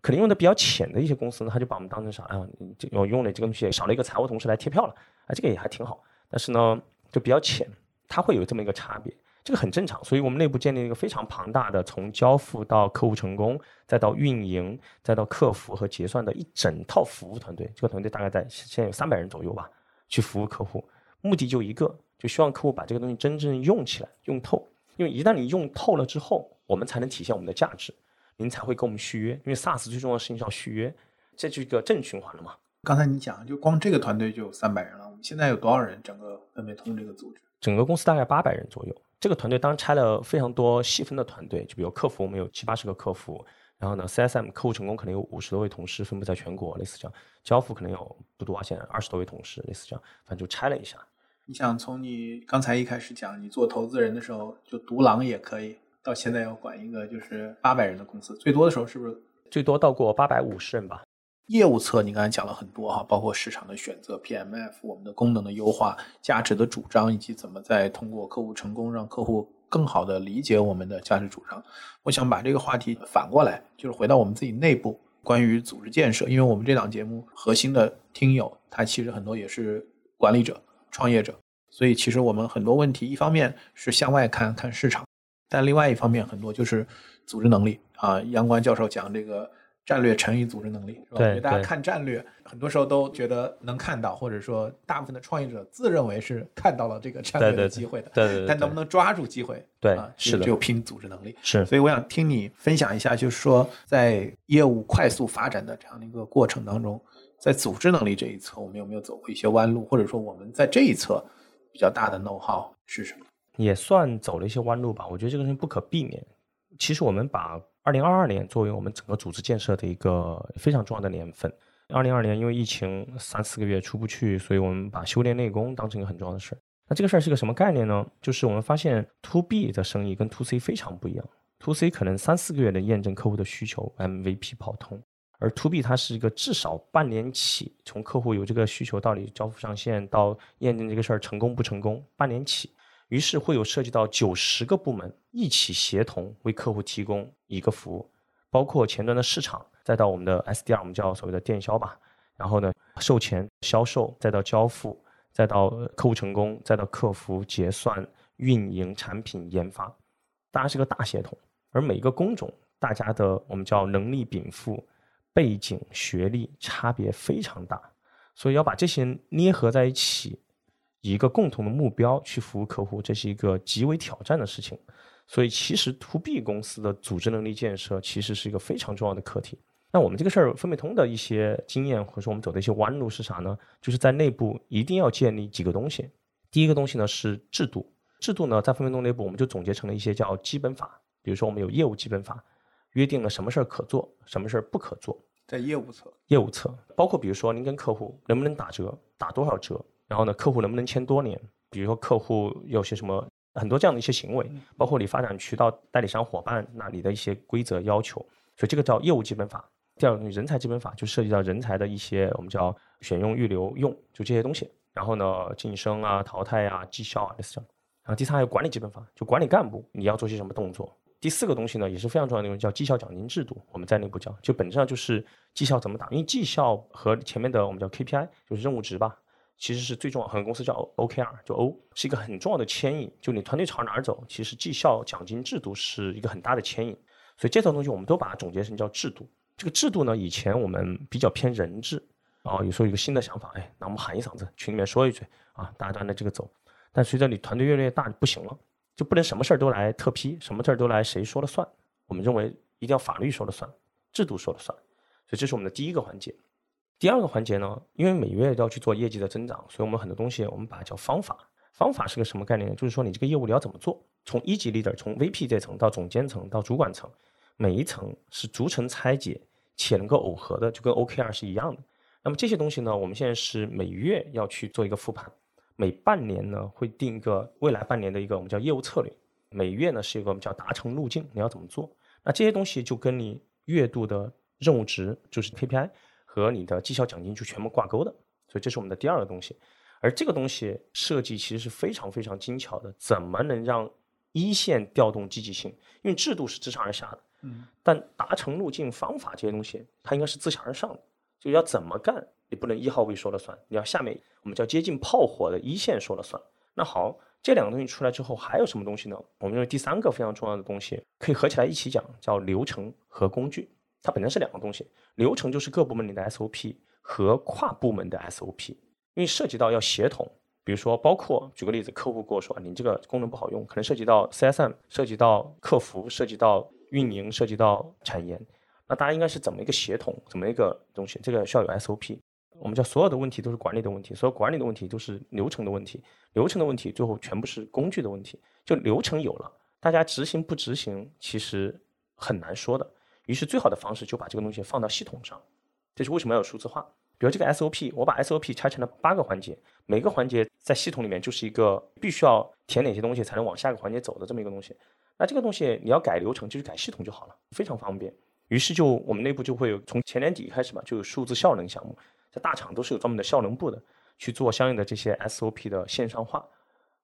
可能用的比较浅的一些公司呢，他就把我们当成啥啊？这我用了这个东西，少了一个财务同事来贴票了，啊，这个也还挺好。但是呢，就比较浅，它会有这么一个差别，这个很正常。所以我们内部建立了一个非常庞大的，从交付到客户成功，再到运营，再到客服和结算的一整套服务团队。这个团队大概在现在有三百人左右吧，去服务客户，目的就一个，就希望客户把这个东西真正用起来，用透。因为一旦你用透了之后，我们才能体现我们的价值。您才会跟我们续约，因为 SaaS 最重要的事情是要续约，这就一个正循环了嘛。刚才你讲，就光这个团队就有三百人了。我们现在有多少人？整个分配通这个组织，整个公司大概八百人左右。这个团队当然拆了非常多细分的团队，就比如客服，我们有七八十个客服，然后呢，CSM 客户成功可能有五十多位同事分布在全国，类似这样。交付可能有不多啊，现在二十多位同事，类似这样，反正就拆了一下。你想从你刚才一开始讲，你做投资人的时候就独狼也可以。到现在要管一个就是八百人的公司，最多的时候是不是最多到过八百五十人吧？业务侧你刚才讲了很多哈，包括市场的选择、PMF、我们的功能的优化、价值的主张，以及怎么在通过客户成功让客户更好的理解我们的价值主张。我想把这个话题反过来，就是回到我们自己内部关于组织建设，因为我们这档节目核心的听友他其实很多也是管理者、创业者，所以其实我们很多问题一方面是向外看看市场。但另外一方面，很多就是组织能力啊。杨关教授讲这个战略乘以组织能力，是吧？对，大家看战略，很多时候都觉得能看到，或者说大部分的创业者自认为是看到了这个战略的机会的，对对。但能不能抓住机会？对，啊是的，就拼组织能力。是。所以我想听你分享一下，就是说在业务快速发展的这样的一个过程当中，在组织能力这一侧，我们有没有走过一些弯路，或者说我们在这一侧比较大的 know how 是什么？也算走了一些弯路吧，我觉得这个事情不可避免。其实我们把二零二二年作为我们整个组织建设的一个非常重要的年份。二零二年因为疫情三四个月出不去，所以我们把修炼内功当成一个很重要的事儿。那这个事儿是个什么概念呢？就是我们发现 To B 的生意跟 To C 非常不一样。To C 可能三四个月能验证客户的需求，MVP 跑通，而 To B 它是一个至少半年起，从客户有这个需求到你交付上线到验证这个事儿成功不成功，半年起。于是会有涉及到九十个部门一起协同为客户提供一个服务，包括前端的市场，再到我们的 SDR，我们叫所谓的电销吧。然后呢，售前、销售，再到交付，再到客户成功，再到客服、结算、运营、产品研发，当然是个大协同。而每一个工种，大家的我们叫能力禀赋、背景、学历差别非常大，所以要把这些捏合在一起。以一个共同的目标去服务客户，这是一个极为挑战的事情。所以，其实 To B 公司的组织能力建设其实是一个非常重要的课题。那我们这个事儿，分贝通的一些经验，或者说我们走的一些弯路是啥呢？就是在内部一定要建立几个东西。第一个东西呢是制度，制度呢在分贝通内部我们就总结成了一些叫基本法。比如说，我们有业务基本法，约定了什么事儿可做，什么事儿不可做。在业务侧，业务侧包括比如说您跟客户能不能打折，打多少折。然后呢，客户能不能签多年？比如说客户有些什么很多这样的一些行为，包括你发展渠道代理商伙伴那里的一些规则要求，所以这个叫业务基本法。第二个，人才基本法就涉及到人才的一些我们叫选用、预留、用，就这些东西。然后呢，晋升啊、淘汰啊、绩效啊，类似这样。然后第三还有管理基本法，就管理干部你要做些什么动作。第四个东西呢，也是非常重要的东西，叫绩效奖金制度。我们在内部叫，就本质上就是绩效怎么打，因为绩效和前面的我们叫 KPI 就是任务值吧。其实是最重要，很多公司叫 OKR，就 O 是一个很重要的牵引。就你团队朝哪儿走，其实绩效奖金制度是一个很大的牵引。所以这套东西我们都把它总结成叫制度。这个制度呢，以前我们比较偏人治，啊，有时候有个新的想法，哎，那我们喊一嗓子，群里面说一句，啊，大家都按照这个走。但随着你团队越来越大，就不行了，就不能什么事儿都来特批，什么事儿都来谁说了算。我们认为一定要法律说了算，制度说了算。所以这是我们的第一个环节。第二个环节呢，因为每月都要去做业绩的增长，所以我们很多东西我们把它叫方法。方法是个什么概念？就是说你这个业务你要怎么做？从一级 leader，从 VP 这层到总监层到主管层，每一层是逐层拆解且能够耦合的，就跟 OKR 是一样的。那么这些东西呢，我们现在是每月要去做一个复盘，每半年呢会定一个未来半年的一个我们叫业务策略，每月呢是一个我们叫达成路径，你要怎么做？那这些东西就跟你月度的任务值就是 KPI。和你的绩效奖金就全部挂钩的，所以这是我们的第二个东西。而这个东西设计其实是非常非常精巧的，怎么能让一线调动积极性？因为制度是自上而下的，嗯，但达成路径、方法这些东西，它应该是自下而上的。就要怎么干，你不能一号位说了算，你要下面我们叫接近炮火的一线说了算。那好，这两个东西出来之后，还有什么东西呢？我们认为第三个非常重要的东西可以合起来一起讲，叫流程和工具。它本身是两个东西，流程就是各部门里的 SOP 和跨部门的 SOP，因为涉及到要协同。比如说，包括举个例子，客户跟我说你这个功能不好用，可能涉及到 CSM，涉及到客服，涉及到运营，涉及到产研。那大家应该是怎么一个协同，怎么一个东西？这个需要有 SOP。我们叫所有的问题都是管理的问题，所有管理的问题都是流程的问题，流程的问题最后全部是工具的问题。就流程有了，大家执行不执行其实很难说的。于是最好的方式就把这个东西放到系统上。这是为什么要有数字化？比如这个 SOP，我把 SOP 拆成了八个环节，每个环节在系统里面就是一个必须要填哪些东西才能往下一个环节走的这么一个东西。那这个东西你要改流程，就是改系统就好了，非常方便。于是就我们内部就会有从前年底开始吧，就有数字效能项目，在大厂都是有专门的效能部的去做相应的这些 SOP 的线上化。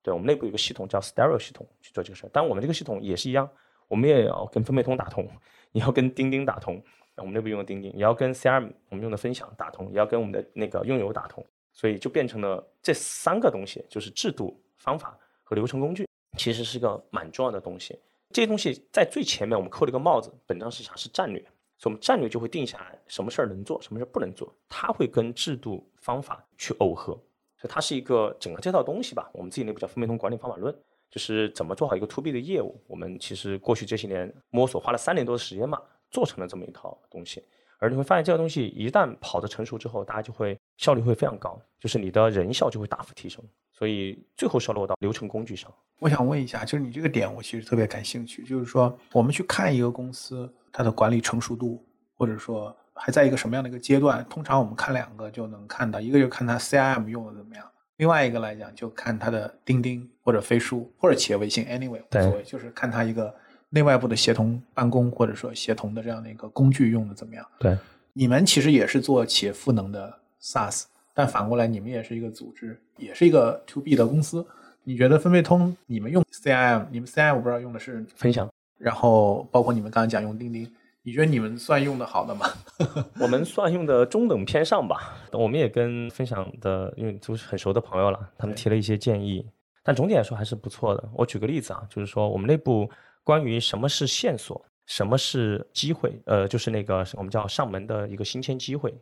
对我们内部有个系统叫 Stereo 系统去做这个事儿，但我们这个系统也是一样，我们也要跟分配通打通，也要跟钉钉打通，我们内部用的钉钉，也要跟 CRM 我们用的分享打通，也要跟我们的那个用友打通，所以就变成了这三个东西，就是制度、方法和流程工具，其实是个蛮重要的东西。这些东西在最前面，我们扣了一个帽子，本质上是啥？是战略。所以，我们战略就会定下来，什么事儿能做，什么事儿不能做。它会跟制度方法去耦合，所以它是一个整个这套东西吧。我们自己内部叫分配通管理方法论，就是怎么做好一个 to B 的业务。我们其实过去这些年摸索，花了三年多的时间嘛，做成了这么一套东西。而你会发现，这个东西一旦跑得成熟之后，大家就会效率会非常高，就是你的人效就会大幅提升。所以最后是落到流程工具上。我想问一下，就是你这个点，我其实特别感兴趣。就是说，我们去看一个公司它的管理成熟度，或者说还在一个什么样的一个阶段，通常我们看两个就能看到，一个就看它 CIM 用的怎么样，另外一个来讲就看它的钉钉或者飞书或者企业微信，anyway 无所谓，就是看它一个内外部的协同办公或者说协同的这样的一个工具用的怎么样。对，你们其实也是做企业赋能的 SaaS。但反过来，你们也是一个组织，也是一个 to B 的公司。你觉得分配通你们用 CIM，你们 CIM 我不知道用的是分享，然后包括你们刚才讲用钉钉，你觉得你们算用的好的吗？我们算用的中等偏上吧。我们也跟分享的，因为都是很熟的朋友了，他们提了一些建议，但总体来说还是不错的。我举个例子啊，就是说我们内部关于什么是线索，什么是机会，呃，就是那个我们叫上门的一个新签机会，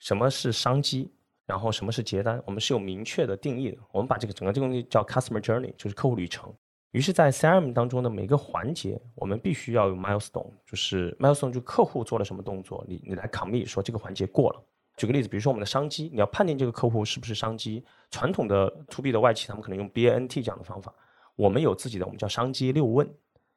什么是商机。然后什么是结单？我们是有明确的定义的。我们把这个整个这个东西叫 customer journey，就是客户旅程。于是，在 CRM 当中的每个环节，我们必须要有 milestone，就是 milestone 就客户做了什么动作，你你来 commit 说这个环节过了。举个例子，比如说我们的商机，你要判定这个客户是不是商机。传统的 to B 的外企，他们可能用 BANT 这样的方法。我们有自己的，我们叫商机六问，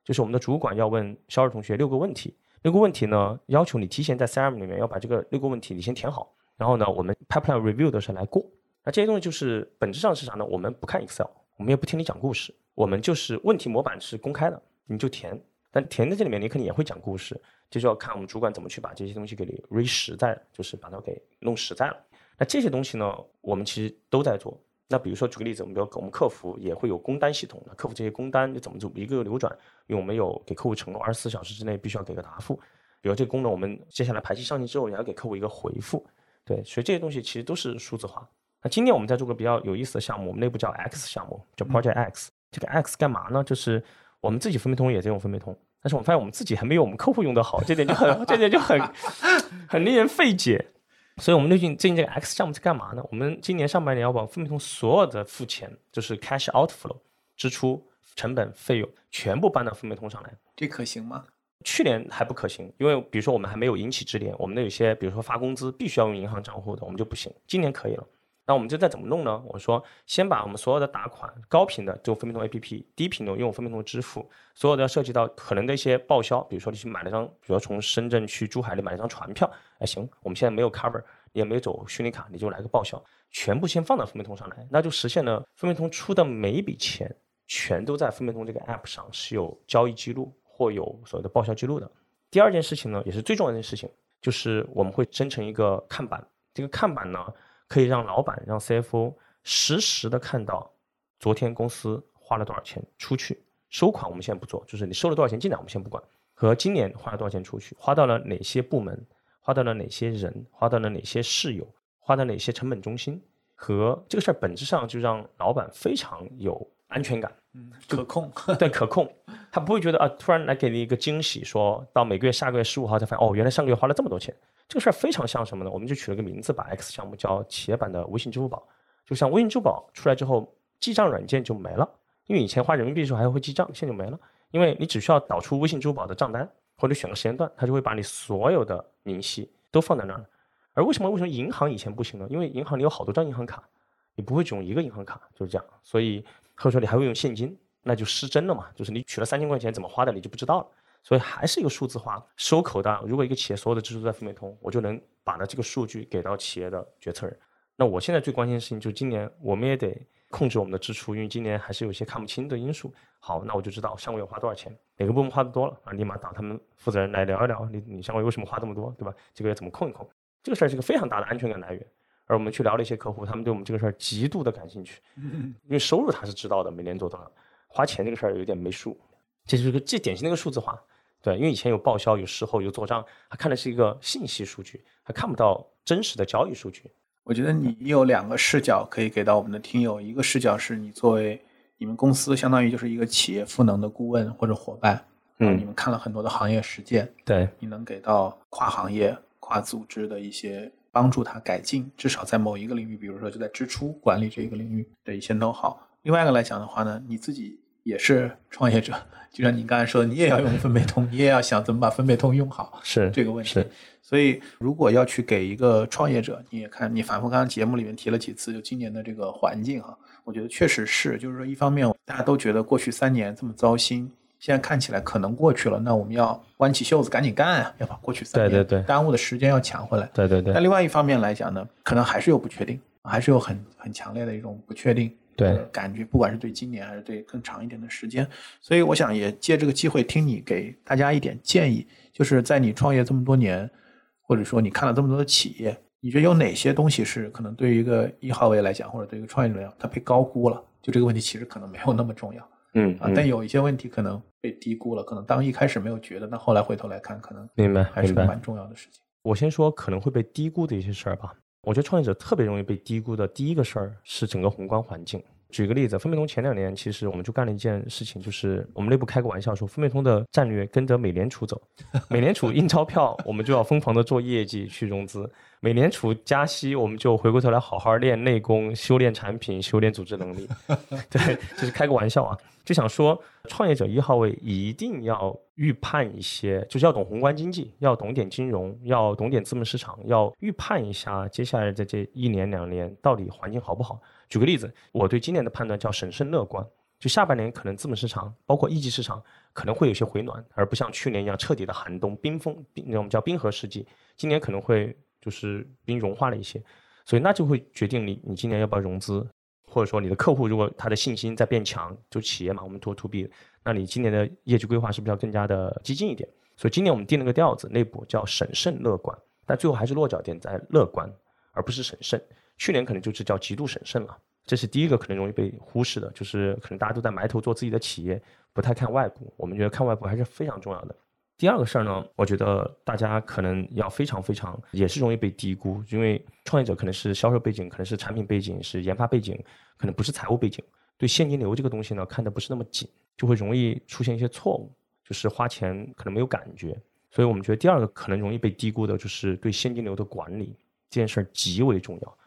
就是我们的主管要问销售同学六个问题。六个问题呢，要求你提前在 CRM 里面要把这个六个问题你先填好。然后呢，我们 pipeline review 的时候来过，那这些东西就是本质上是啥呢？我们不看 Excel，我们也不听你讲故事，我们就是问题模板是公开的，你就填。但填在这里面，你肯定也会讲故事，这就要看我们主管怎么去把这些东西给你 re 实在，就是把它给弄实在了。那这些东西呢，我们其实都在做。那比如说举个例子，我们比如我们客服也会有工单系统，客服这些工单就怎么就一个个流转？因为我们有给客户承诺，二十四小时之内必须要给个答复。比如这个功能，我们接下来排期上线之后，也要给客户一个回复。对，所以这些东西其实都是数字化。那今年我们在做个比较有意思的项目，我们内部叫 X 项目，叫 Project X。这个 X 干嘛呢？就是我们自己分配通也在用分配通，但是我们发现我们自己还没有我们客户用的好，这点就很 这点就很很令人费解。所以我们最近最近这个 X 项目在干嘛呢？我们今年上半年要把分配通所有的付钱，就是 cash outflow 支出、成本、费用全部搬到分配通上来。这可行吗？去年还不可行，因为比如说我们还没有引起支联，我们的有些比如说发工资必须要用银行账户的，我们就不行。今年可以了，那我们就再怎么弄呢？我说先把我们所有的打款高频的就分配通 APP，低频的用分配通支付，所有的涉及到可能的一些报销，比如说你去买了张，比如说从深圳去珠海你买了张船票，哎行，我们现在没有 cover，也没有走虚拟卡，你就来个报销，全部先放到分配通上来，那就实现了分配通出的每一笔钱全都在分配通这个 app 上是有交易记录。或有所谓的报销记录的。第二件事情呢，也是最重要的一件事情，就是我们会生成一个看板。这个看板呢，可以让老板、让 CFO 实时的看到昨天公司花了多少钱出去，收款我们现在不做，就是你收了多少钱进来我们先不管，和今年花了多少钱出去，花到了哪些部门，花到了哪些人，花到了哪些室友，花到哪些成本中心，和这个事儿本质上就让老板非常有安全感。嗯，可控。对，可控，他不会觉得啊，突然来给你一个惊喜，说到每个月下个月十五号才发现，哦，原来上个月花了这么多钱。这个事儿非常像什么呢？我们就取了个名字，把 X 项目叫企业版的微信支付宝。就像微信支付宝出来之后，记账软件就没了，因为以前花人民币的时候还会记账，现在就没了，因为你只需要导出微信支付宝的账单，或者选个时间段，它就会把你所有的明细都放在那儿。而为什么为什么银行以前不行呢？因为银行里有好多张银行卡，你不会只用一个银行卡，就是这样。所以或者说你还会用现金。那就失真了嘛，就是你取了三千块钱怎么花的你就不知道了，所以还是一个数字化收口的。如果一个企业所有的支出在分美通，我就能把的这个数据给到企业的决策人。那我现在最关心的事情就是今年我们也得控制我们的支出，因为今年还是有些看不清的因素。好，那我就知道上个月花多少钱，哪个部门花的多了啊，立马找他们负责人来聊一聊，你你上个月为什么花这么多，对吧？这个月怎么控一控？这个事儿是个非常大的安全感来源。而我们去聊了一些客户，他们对我们这个事儿极度的感兴趣，因为收入他是知道的，每年做多少。花钱这个事儿有点没数，这就是个最典型的一个数字化，对，因为以前有报销、有事后、有做账，他看的是一个信息数据，他看不到真实的交易数据。我觉得你有两个视角可以给到我们的听友，一个视角是你作为你们公司相当于就是一个企业赋能的顾问或者伙伴，嗯，你们看了很多的行业实践，对，你能给到跨行业、跨组织的一些帮助，他改进，至少在某一个领域，比如说就在支出管理这一个领域的一些 know how。另外一个来讲的话呢，你自己也是创业者，就像你刚才说的，你也要用分配通，你也要想怎么把分配通用好，是这个问题。是，所以如果要去给一个创业者，你也看，你反复刚刚节目里面提了几次，就今年的这个环境哈，我觉得确实是，就是说一方面大家都觉得过去三年这么糟心，现在看起来可能过去了，那我们要弯起袖子赶紧干啊，要把过去三年对对对耽误的时间要抢回来。对对对。那另外一方面来讲呢，可能还是有不确定，还是有很很强烈的一种不确定。对，感觉不管是对今年还是对更长一点的时间，所以我想也借这个机会听你给大家一点建议，就是在你创业这么多年，或者说你看了这么多的企业，你觉得有哪些东西是可能对于一个一号位来讲，或者对一个创业者来讲，它被高估了？就这个问题其实可能没有那么重要，嗯啊，但有一些问题可能被低估了，可能当一开始没有觉得，那后来回头来看，可能明白还是蛮重要的事情。我先说可能会被低估的一些事儿吧。我觉得创业者特别容易被低估的第一个事儿是整个宏观环境。举个例子，分贝通前两年其实我们就干了一件事情，就是我们内部开个玩笑说，分贝通的战略跟着美联储走，美联储印钞票，我们就要疯狂的做业绩去融资；美联储加息，我们就回过头来好好练内功，修炼产品，修炼组织能力。对，就是开个玩笑啊，就想说，创业者一号位一定要预判一些，就是要懂宏观经济，要懂点金融，要懂点资本市场，要预判一下接下来的这一年两年到底环境好不好。举个例子，我对今年的判断叫审慎乐观。就下半年可能资本市场，包括一级市场可能会有些回暖，而不像去年一样彻底的寒冬冰封，冰我们叫冰河世纪。今年可能会就是冰融化了一些，所以那就会决定你你今年要不要融资，或者说你的客户如果他的信心在变强，就企业嘛，我们做 to B，那你今年的业绩规划是不是要更加的激进一点？所以今年我们定了个调子，内部叫审慎乐观，但最后还是落脚点在乐观，而不是审慎。去年可能就是叫极度审慎了，这是第一个可能容易被忽视的，就是可能大家都在埋头做自己的企业，不太看外部。我们觉得看外部还是非常重要的。第二个事儿呢，我觉得大家可能要非常非常也是容易被低估，因为创业者可能是销售背景，可能是产品背景，是研发背景，可能不是财务背景，对现金流这个东西呢看的不是那么紧，就会容易出现一些错误，就是花钱可能没有感觉。所以我们觉得第二个可能容易被低估的就是对现金流的管理这件事儿极为重要。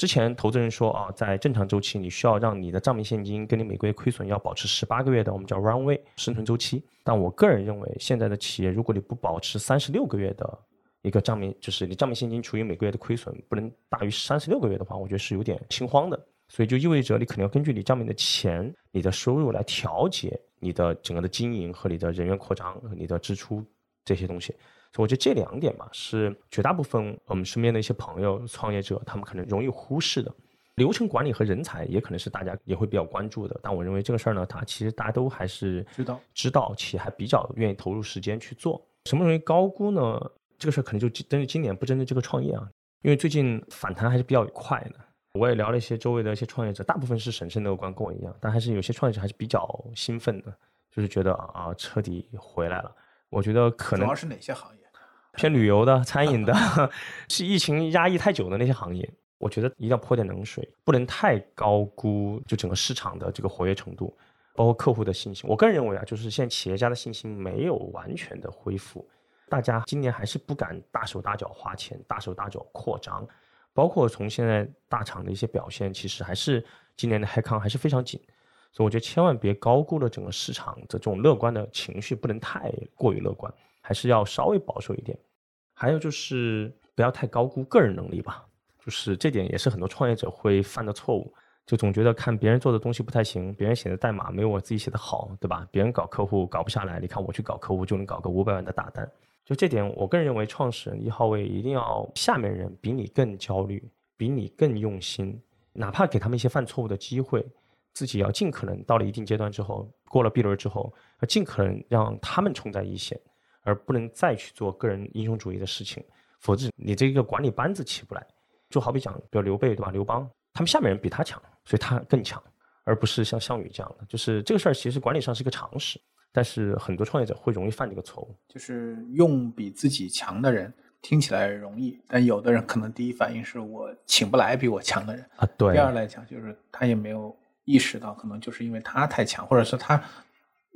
之前投资人说啊，在正常周期，你需要让你的账面现金跟你每个月亏损要保持十八个月的，我们叫 runway 生存周期。但我个人认为，现在的企业如果你不保持三十六个月的一个账面，就是你账面现金处于每个月的亏损不能大于三十六个月的话，我觉得是有点心慌的。所以就意味着你可能要根据你账面的钱、你的收入来调节你的整个的经营和你的人员扩张你的支出这些东西。所以我觉得这两点吧，是绝大部分我们身边的一些朋友、创业者，他们可能容易忽视的。流程管理和人才也可能是大家也会比较关注的。但我认为这个事儿呢，它其实大家都还是知道知道，且还比较愿意投入时间去做。什么容易高估呢？这个事儿可能就针对今年，不针对这个创业啊。因为最近反弹还是比较快的。我也聊了一些周围的一些创业者，大部分是审慎乐观，跟我一样，但还是有些创业者还是比较兴奋的，就是觉得啊彻底回来了。我觉得可能主要是哪些行业？偏旅游的、餐饮的，是疫情压抑太久的那些行业，我觉得一定要泼点冷水，不能太高估就整个市场的这个活跃程度，包括客户的信心。我个人认为啊，就是现在企业家的信心没有完全的恢复，大家今年还是不敢大手大脚花钱、大手大脚扩张，包括从现在大厂的一些表现，其实还是今年的 h 康还是非常紧，所以我觉得千万别高估了整个市场的这种乐观的情绪，不能太过于乐观。还是要稍微保守一点，还有就是不要太高估个人能力吧，就是这点也是很多创业者会犯的错误，就总觉得看别人做的东西不太行，别人写的代码没有我自己写的好，对吧？别人搞客户搞不下来，你看我去搞客户就能搞个五百万的大单，就这点，我个人认为创始人一号位一定要下面人比你更焦虑，比你更用心，哪怕给他们一些犯错误的机会，自己要尽可能到了一定阶段之后，过了 B 轮之后，要尽可能让他们冲在一线。而不能再去做个人英雄主义的事情，否则你这个管理班子起不来。就好比讲，比如刘备对吧？刘邦他们下面人比他强，所以他更强，而不是像项羽这样的。就是这个事儿，其实管理上是一个常识，但是很多创业者会容易犯这个错误。就是用比自己强的人，听起来容易，但有的人可能第一反应是我请不来比我强的人啊。对。第二来讲，就是他也没有意识到，可能就是因为他太强，或者是他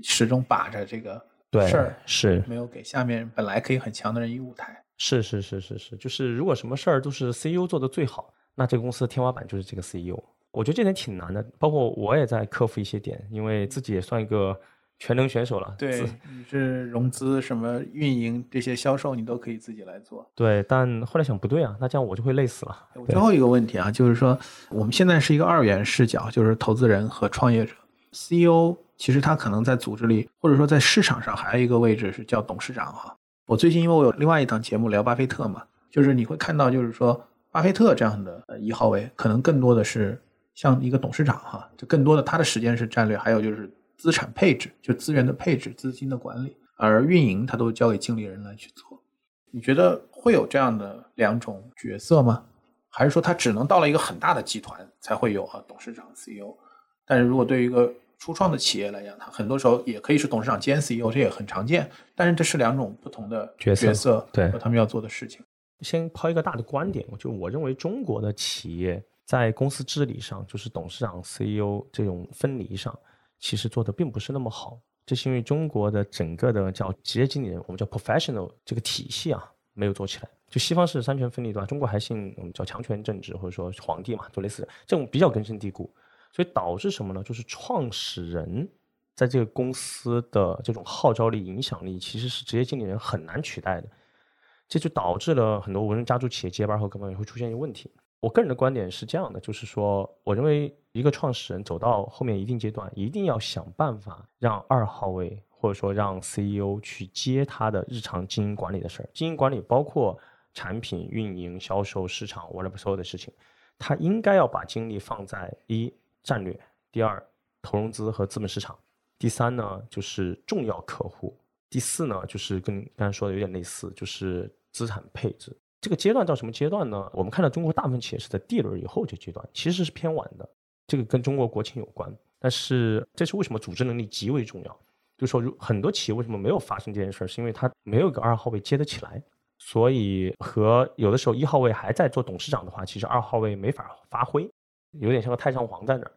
始终把着这个。事儿是没有给下面本来可以很强的人一舞台。是是是是是，就是如果什么事儿都是 CEO 做的最好，那这个公司的天花板就是这个 CEO。我觉得这点挺难的，包括我也在克服一些点，因为自己也算一个全能选手了。对，你是融资、什么运营这些销售，你都可以自己来做。对，但后来想不对啊，那这样我就会累死了。最后一个问题啊，就是说我们现在是一个二元视角，就是投资人和创业者，CEO。其实他可能在组织里，或者说在市场上，还有一个位置是叫董事长哈。我最近因为我有另外一档节目聊巴菲特嘛，就是你会看到，就是说巴菲特这样的一号位，可能更多的是像一个董事长哈，就更多的他的时间是战略，还有就是资产配置，就资源的配置、资金的管理，而运营他都交给经理人来去做。你觉得会有这样的两种角色吗？还是说他只能到了一个很大的集团才会有啊董事长、CEO？但是如果对于一个初创的企业来讲，它很多时候也可以是董事长兼 CEO，这也很常见。但是这是两种不同的角色，对和他们要做的事情。先抛一个大的观点，就我认为中国的企业在公司治理上，就是董事长、CEO 这种分离上，其实做的并不是那么好。这是因为中国的整个的叫职业经理人，我们叫 professional 这个体系啊，没有做起来。就西方是三权分立，对吧？中国还信我们叫强权政治，或者说皇帝嘛，就类似这种比较根深蒂固。所以导致什么呢？就是创始人在这个公司的这种号召力、影响力，其实是职业经理人很难取代的。这就导致了很多无人家族企业接班后，可能也会出现一个问题。我个人的观点是这样的，就是说，我认为一个创始人走到后面一定阶段，一定要想办法让二号位或者说让 CEO 去接他的日常经营管理的事儿。经营管理包括产品运营、销售、市场，whatever 所有的事情，他应该要把精力放在一。战略，第二投融资和资本市场，第三呢就是重要客户，第四呢就是跟刚才说的有点类似，就是资产配置。这个阶段叫什么阶段呢？我们看到中国大部分企业是在 D 轮以后这阶段，其实是偏晚的。这个跟中国国情有关，但是这是为什么组织能力极为重要？就是说，如很多企业为什么没有发生这件事儿，是因为它没有一个二号位接得起来，所以和有的时候一号位还在做董事长的话，其实二号位没法发挥。有点像个太上皇在那儿，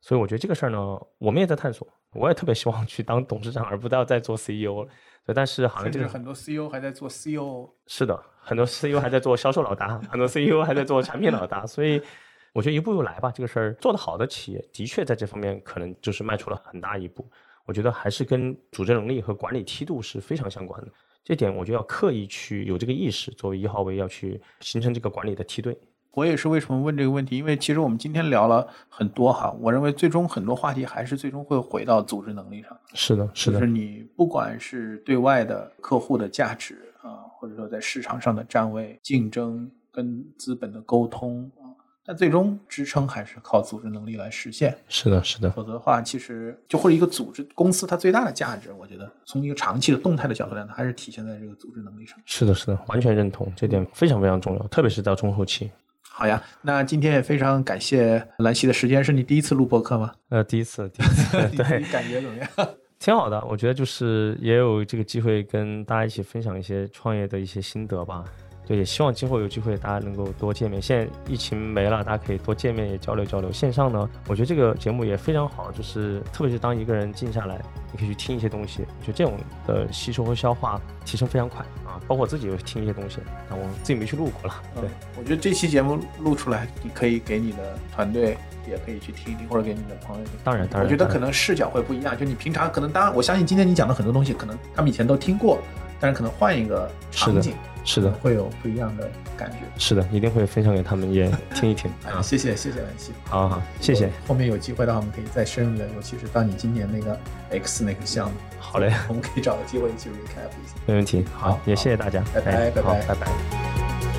所以我觉得这个事儿呢，我们也在探索。我也特别希望去当董事长，而不要再做 CEO 了。但是好像这个很多 CEO 还在做 CEO。是的，很多 CEO 还在做销售老大，很多 CEO 还在做产品老大。所以我觉得一步步来吧，这个事儿做得好的企业，的确在这方面可能就是迈出了很大一步。我觉得还是跟组织能力和管理梯度是非常相关的。这点我就要刻意去有这个意识，作为一号位要去形成这个管理的梯队。我也是为什么问这个问题？因为其实我们今天聊了很多哈，我认为最终很多话题还是最终会回到组织能力上。是的，是的。就是你不管是对外的客户的价值啊，或者说在市场上的站位、竞争跟资本的沟通啊，但最终支撑还是靠组织能力来实现。是的，是的，否则的话，其实就或者一个组织公司它最大的价值，我觉得从一个长期的动态的角度来讲，还是体现在这个组织能力上。是的，是的，完全认同，这点非常非常重要，特别是到中后期。好呀，那今天也非常感谢兰溪的时间，是你第一次录播客吗？呃，第一次，第一次，对，感觉怎么样？挺好的，我觉得就是也有这个机会跟大家一起分享一些创业的一些心得吧。对，也希望今后有机会大家能够多见面。现在疫情没了，大家可以多见面，也交流交流。线上呢，我觉得这个节目也非常好，就是特别是当一个人静下来，你可以去听一些东西，就这种的吸收和消化提升非常快啊。包括我自己有听一些东西，但我自己没去录过了。对，我觉得这期节目录出来，你可以给你的团队也可以去听一听，或者给你的朋友。当然，当然，我觉得可能视角会不一样。就你平常可能，当然我相信今天你讲的很多东西，可能他们以前都听过，但是可能换一个场景。是的，会有不一样的感觉。是的，一定会分享给他们也听一听。啊，谢谢谢谢兰溪。好好，谢谢。后面有机会的话，我们可以再深入的，尤其是当你今年那个 X 那个项目。好嘞，我们可以找个机会一起 recap 一下。没问题。好，也谢谢大家。拜拜拜拜拜拜。